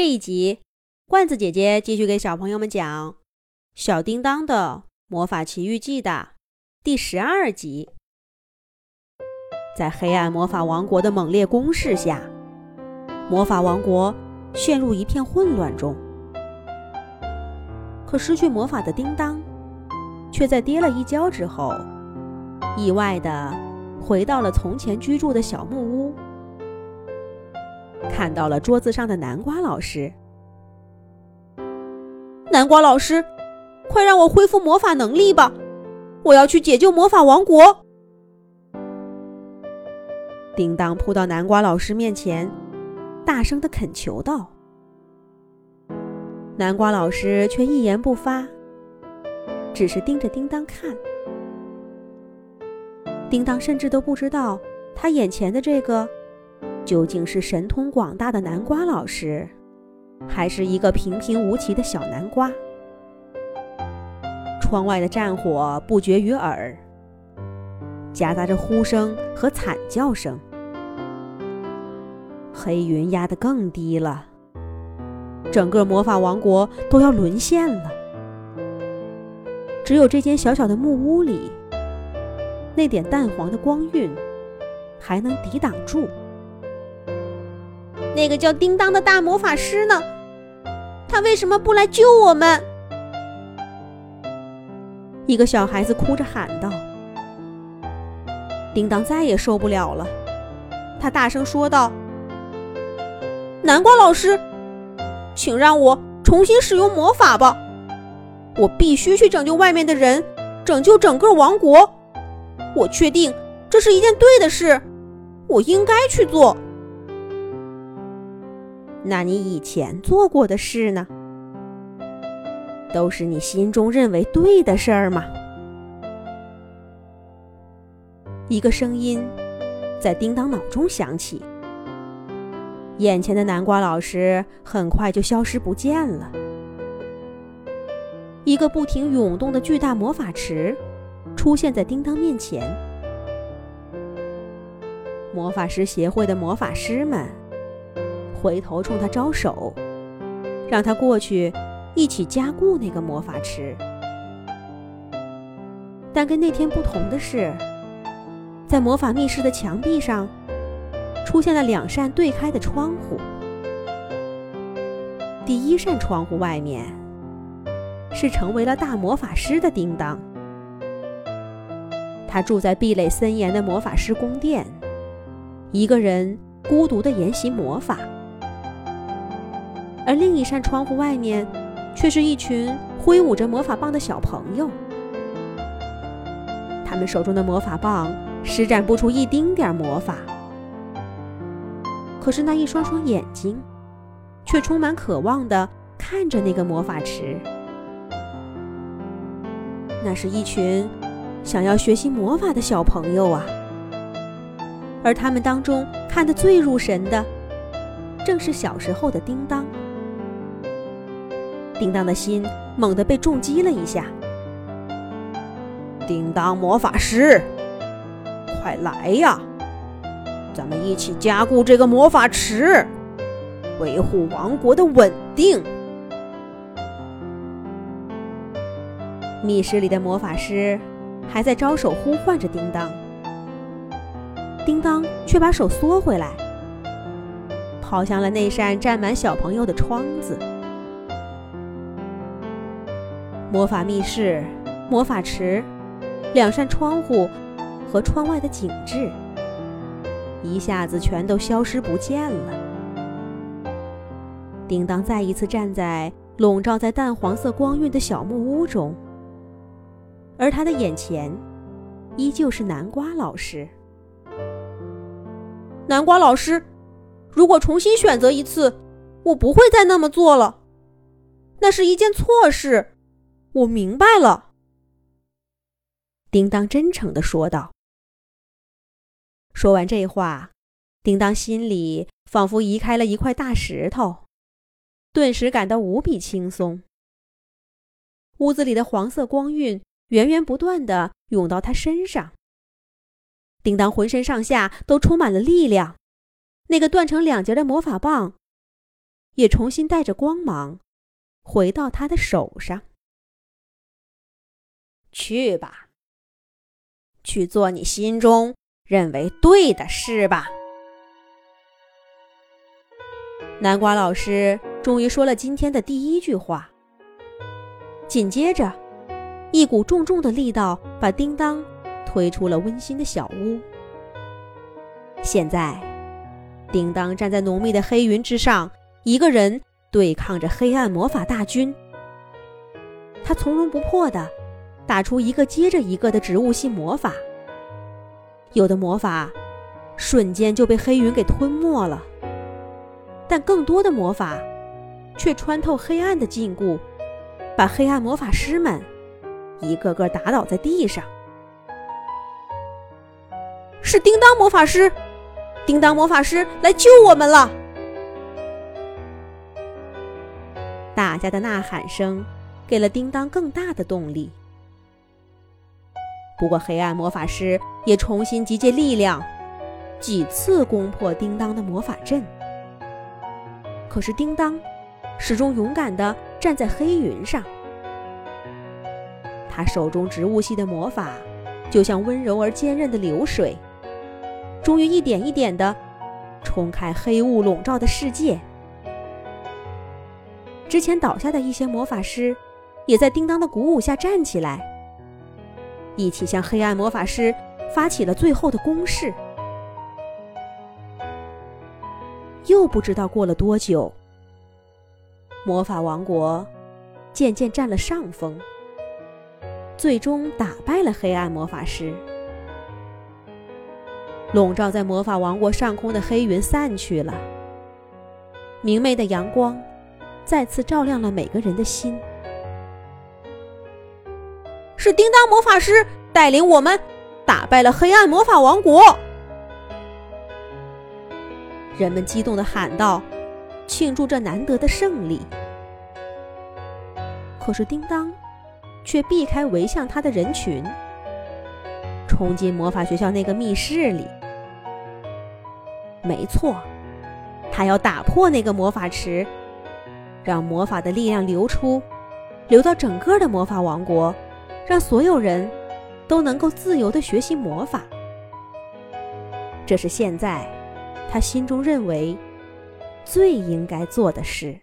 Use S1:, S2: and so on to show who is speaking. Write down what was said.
S1: 这一集，罐子姐姐继续给小朋友们讲《小叮当的魔法奇遇记》的第十二集。在黑暗魔法王国的猛烈攻势下，魔法王国陷入一片混乱中。可失去魔法的叮当，却在跌了一跤之后，意外的回到了从前居住的小木屋。看到了桌子上的南瓜老师，南瓜老师，快让我恢复魔法能力吧！我要去解救魔法王国。叮当扑到南瓜老师面前，大声的恳求道。南瓜老师却一言不发，只是盯着叮当看。叮当甚至都不知道他眼前的这个。究竟是神通广大的南瓜老师，还是一个平平无奇的小南瓜？窗外的战火不绝于耳，夹杂着呼声和惨叫声。黑云压得更低了，整个魔法王国都要沦陷了。只有这间小小的木屋里，那点淡黄的光晕还能抵挡住。那个叫叮当的大魔法师呢？他为什么不来救我们？一个小孩子哭着喊道。叮当再也受不了了，他大声说道：“南瓜老师，请让我重新使用魔法吧！我必须去拯救外面的人，拯救整个王国。我确定这是一件对的事，我应该去做。”那你以前做过的事呢？都是你心中认为对的事儿吗？一个声音在叮当脑中响起，眼前的南瓜老师很快就消失不见了。一个不停涌动的巨大魔法池出现在叮当面前，魔法师协会的魔法师们。回头冲他招手，让他过去一起加固那个魔法池。但跟那天不同的是，在魔法密室的墙壁上出现了两扇对开的窗户。第一扇窗户外面是成为了大魔法师的叮当，他住在壁垒森严的魔法师宫殿，一个人孤独地研习魔法。而另一扇窗户外面，却是一群挥舞着魔法棒的小朋友。他们手中的魔法棒施展不出一丁点魔法，可是那一双双眼睛，却充满渴望的看着那个魔法池。那是一群想要学习魔法的小朋友啊！而他们当中看得最入神的，正是小时候的叮当。叮当的心猛地被重击了一下。叮当魔法师，快来呀！咱们一起加固这个魔法池，维护王国的稳定。密室里的魔法师还在招手呼唤着叮当，叮当却把手缩回来，跑向了那扇站满小朋友的窗子。魔法密室、魔法池、两扇窗户和窗外的景致，一下子全都消失不见了。叮当再一次站在笼罩在淡黄色光晕的小木屋中，而他的眼前依旧是南瓜老师。南瓜老师，如果重新选择一次，我不会再那么做了。那是一件错事。我明白了，叮当真诚的说道。说完这话，叮当心里仿佛移开了一块大石头，顿时感到无比轻松。屋子里的黄色光晕源源不断的涌到他身上，叮当浑身上下都充满了力量，那个断成两截的魔法棒也重新带着光芒回到他的手上。去吧，去做你心中认为对的事吧。南瓜老师终于说了今天的第一句话。紧接着，一股重重的力道把叮当推出了温馨的小屋。现在，叮当站在浓密的黑云之上，一个人对抗着黑暗魔法大军。他从容不迫的。打出一个接着一个的植物系魔法，有的魔法瞬间就被黑云给吞没了，但更多的魔法却穿透黑暗的禁锢，把黑暗魔法师们一个个打倒在地上。是叮当魔法师，叮当魔法师来救我们了！大家的呐喊声给了叮当更大的动力。不过，黑暗魔法师也重新集结力量，几次攻破叮当的魔法阵。可是，叮当始终勇敢地站在黑云上。他手中植物系的魔法，就像温柔而坚韧的流水，终于一点一点地冲开黑雾笼罩的世界。之前倒下的一些魔法师，也在叮当的鼓舞下站起来。一起向黑暗魔法师发起了最后的攻势。又不知道过了多久，魔法王国渐渐占了上风，最终打败了黑暗魔法师。笼罩在魔法王国上空的黑云散去了，明媚的阳光再次照亮了每个人的心。是叮当魔法师带领我们打败了黑暗魔法王国，人们激动的喊道：“庆祝这难得的胜利。”可是叮当却避开围向他的人群，冲进魔法学校那个密室里。没错，他要打破那个魔法池，让魔法的力量流出，流到整个的魔法王国。让所有人都能够自由的学习魔法，这是现在他心中认为最应该做的事。